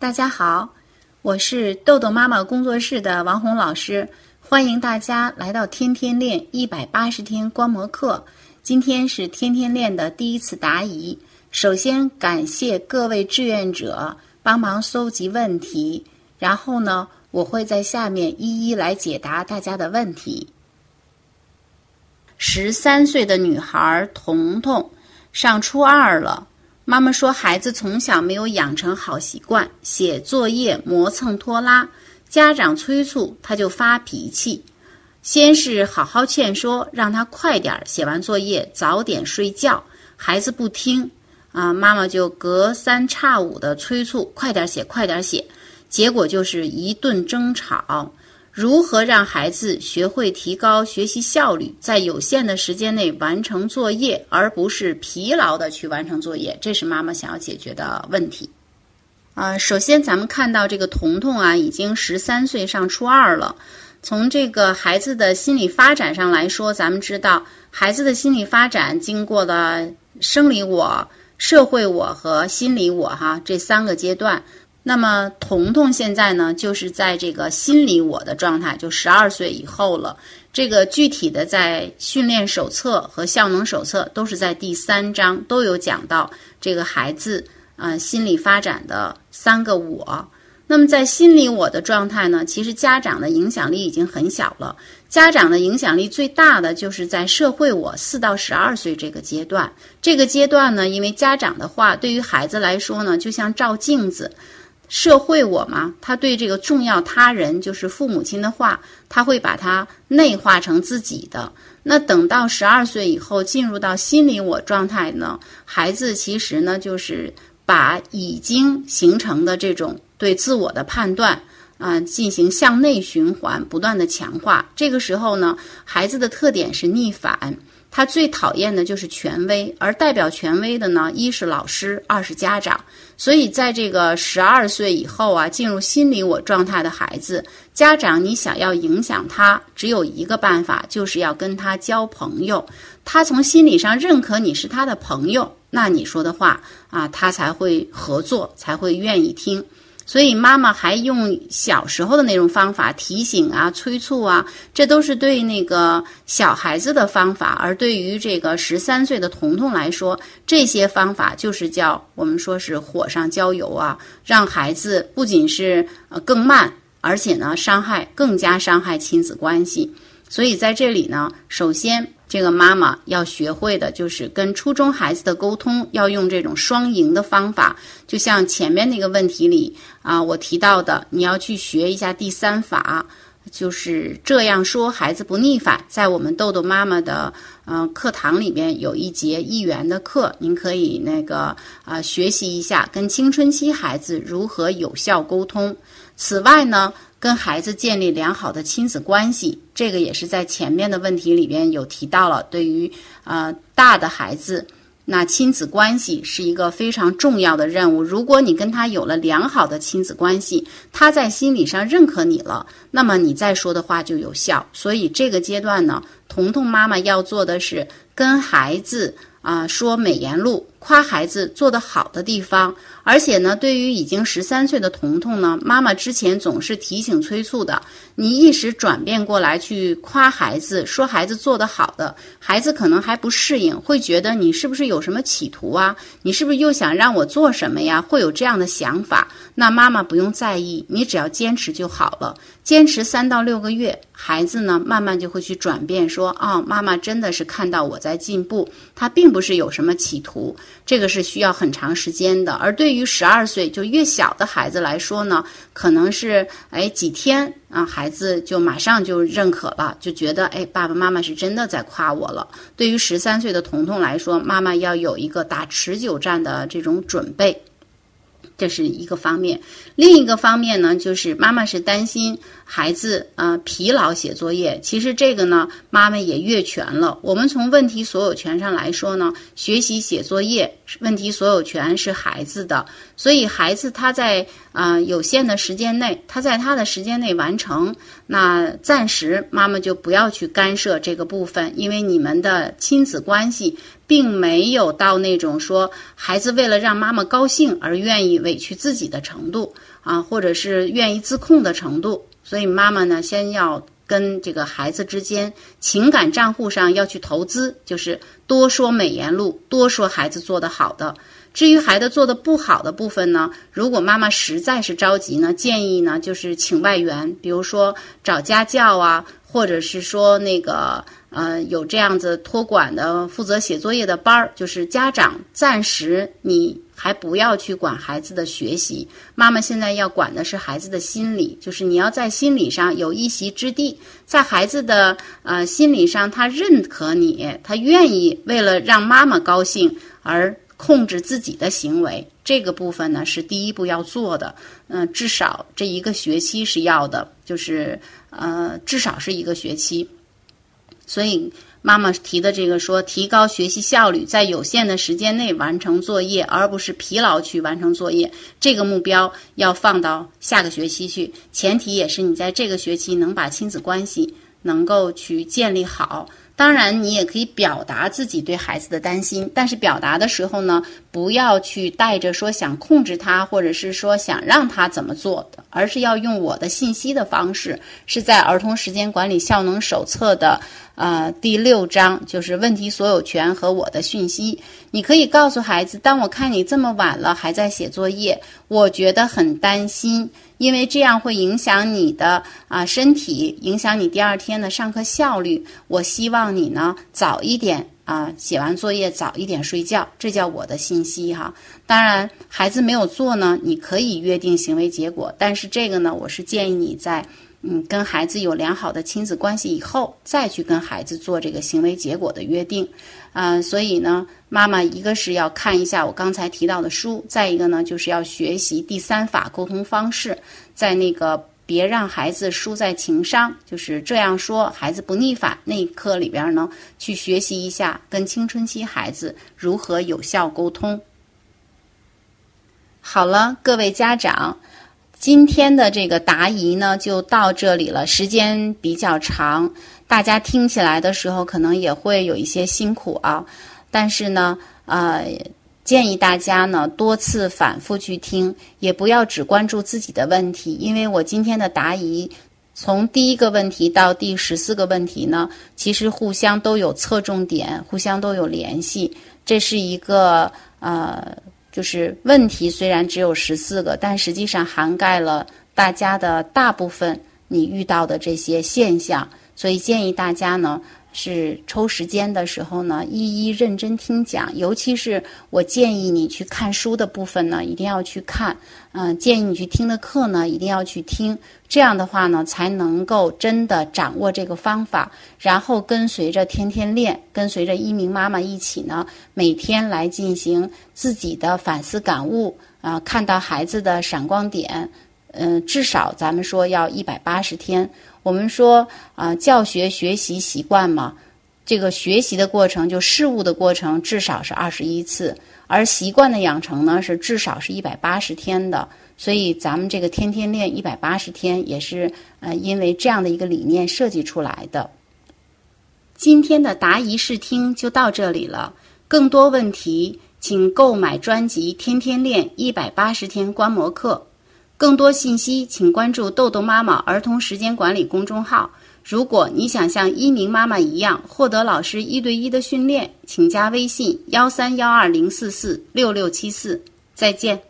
大家好，我是豆豆妈妈工作室的王红老师，欢迎大家来到天天练一百八十天观摩课。今天是天天练的第一次答疑，首先感谢各位志愿者帮忙搜集问题，然后呢，我会在下面一一来解答大家的问题。十三岁的女孩彤彤上初二了。妈妈说，孩子从小没有养成好习惯，写作业磨蹭拖拉，家长催促他就发脾气。先是好好劝说，让他快点写完作业，早点睡觉。孩子不听，啊，妈妈就隔三差五的催促，快点写，快点写。结果就是一顿争吵。如何让孩子学会提高学习效率，在有限的时间内完成作业，而不是疲劳的去完成作业？这是妈妈想要解决的问题。啊，首先咱们看到这个彤彤啊，已经十三岁，上初二了。从这个孩子的心理发展上来说，咱们知道，孩子的心理发展经过了生理我、社会我和心理我哈这三个阶段。那么，彤彤现在呢，就是在这个心理我的状态，就十二岁以后了。这个具体的在训练手册和效能手册都是在第三章都有讲到这个孩子啊心理发展的三个我。那么在心理我的状态呢，其实家长的影响力已经很小了。家长的影响力最大的就是在社会我四到十二岁这个阶段。这个阶段呢，因为家长的话对于孩子来说呢，就像照镜子。社会我嘛，他对这个重要他人，就是父母亲的话，他会把它内化成自己的。那等到十二岁以后，进入到心理我状态呢，孩子其实呢，就是把已经形成的这种对自我的判断啊，进行向内循环，不断的强化。这个时候呢，孩子的特点是逆反。他最讨厌的就是权威，而代表权威的呢，一是老师，二是家长。所以，在这个十二岁以后啊，进入心理我状态的孩子，家长你想要影响他，只有一个办法，就是要跟他交朋友。他从心理上认可你是他的朋友，那你说的话啊，他才会合作，才会愿意听。所以妈妈还用小时候的那种方法提醒啊、催促啊，这都是对那个小孩子的方法。而对于这个十三岁的彤彤来说，这些方法就是叫我们说是火上浇油啊，让孩子不仅是呃更慢，而且呢伤害更加伤害亲子关系。所以在这里呢，首先。这个妈妈要学会的就是跟初中孩子的沟通，要用这种双赢的方法。就像前面那个问题里啊，我提到的，你要去学一下第三法，就是这样说孩子不逆反。在我们豆豆妈妈的嗯课堂里面有一节一元的课，您可以那个啊学习一下跟青春期孩子如何有效沟通。此外呢。跟孩子建立良好的亲子关系，这个也是在前面的问题里边有提到了。对于呃大的孩子，那亲子关系是一个非常重要的任务。如果你跟他有了良好的亲子关系，他在心理上认可你了，那么你再说的话就有效。所以这个阶段呢，彤彤妈妈要做的是跟孩子。啊，说美言录，夸孩子做得好的地方，而且呢，对于已经十三岁的彤彤呢，妈妈之前总是提醒催促的，你一时转变过来去夸孩子，说孩子做得好的，孩子可能还不适应，会觉得你是不是有什么企图啊？你是不是又想让我做什么呀？会有这样的想法。那妈妈不用在意，你只要坚持就好了，坚持三到六个月，孩子呢慢慢就会去转变，说啊，妈妈真的是看到我在进步，他并不是有什么企图，这个是需要很长时间的。而对于十二岁就越小的孩子来说呢，可能是哎几天啊，孩子就马上就认可了，就觉得哎爸爸妈妈是真的在夸我了。对于十三岁的彤彤来说，妈妈要有一个打持久战的这种准备。这是一个方面，另一个方面呢，就是妈妈是担心孩子啊疲劳写作业。其实这个呢，妈妈也越权了。我们从问题所有权上来说呢，学习写作业问题所有权是孩子的，所以孩子他在啊有限的时间内，他在他的时间内完成，那暂时妈妈就不要去干涉这个部分，因为你们的亲子关系。并没有到那种说孩子为了让妈妈高兴而愿意委屈自己的程度啊，或者是愿意自控的程度。所以妈妈呢，先要跟这个孩子之间情感账户上要去投资，就是多说美言录，多说孩子做得好的。至于孩子做的不好的部分呢，如果妈妈实在是着急呢，建议呢就是请外援，比如说找家教啊，或者是说那个呃有这样子托管的负责写作业的班儿，就是家长暂时你还不要去管孩子的学习，妈妈现在要管的是孩子的心理，就是你要在心理上有一席之地，在孩子的呃心理上他认可你，他愿意为了让妈妈高兴而。控制自己的行为，这个部分呢是第一步要做的。嗯，至少这一个学期是要的，就是呃，至少是一个学期。所以妈妈提的这个说，提高学习效率，在有限的时间内完成作业，而不是疲劳去完成作业，这个目标要放到下个学期去。前提也是你在这个学期能把亲子关系能够去建立好。当然，你也可以表达自己对孩子的担心，但是表达的时候呢，不要去带着说想控制他，或者是说想让他怎么做的，而是要用我的信息的方式，是在《儿童时间管理效能手册》的呃第六章，就是问题所有权和我的讯息。你可以告诉孩子，当我看你这么晚了还在写作业，我觉得很担心。因为这样会影响你的啊身体，影响你第二天的上课效率。我希望你呢早一点啊写完作业，早一点睡觉。这叫我的信息哈。当然，孩子没有做呢，你可以约定行为结果。但是这个呢，我是建议你在嗯跟孩子有良好的亲子关系以后，再去跟孩子做这个行为结果的约定。啊，所以呢，妈妈一个是要看一下我刚才提到的书，再一个呢，就是要学习第三法沟通方式，在那个别让孩子输在情商，就是这样说孩子不逆反那一课里边呢，去学习一下跟青春期孩子如何有效沟通。好了，各位家长，今天的这个答疑呢就到这里了，时间比较长。大家听起来的时候，可能也会有一些辛苦啊，但是呢，呃，建议大家呢多次反复去听，也不要只关注自己的问题，因为我今天的答疑，从第一个问题到第十四个问题呢，其实互相都有侧重点，互相都有联系。这是一个呃，就是问题虽然只有十四个，但实际上涵盖了大家的大部分你遇到的这些现象。所以建议大家呢，是抽时间的时候呢，一一认真听讲。尤其是我建议你去看书的部分呢，一定要去看。嗯，建议你去听的课呢，一定要去听。这样的话呢，才能够真的掌握这个方法，然后跟随着天天练，跟随着一鸣妈妈一起呢，每天来进行自己的反思感悟啊，看到孩子的闪光点。嗯，至少咱们说要一百八十天。我们说啊，教学学习习惯嘛，这个学习的过程就事物的过程，至少是二十一次，而习惯的养成呢，是至少是一百八十天的。所以咱们这个天天练一百八十天，也是呃，因为这样的一个理念设计出来的。今天的答疑试听就到这里了，更多问题请购买专辑《天天练一百八十天观摩课》。更多信息，请关注“豆豆妈妈儿童时间管理”公众号。如果你想像一鸣妈妈一样获得老师一对一的训练，请加微信：幺三幺二零四四六六七四。再见。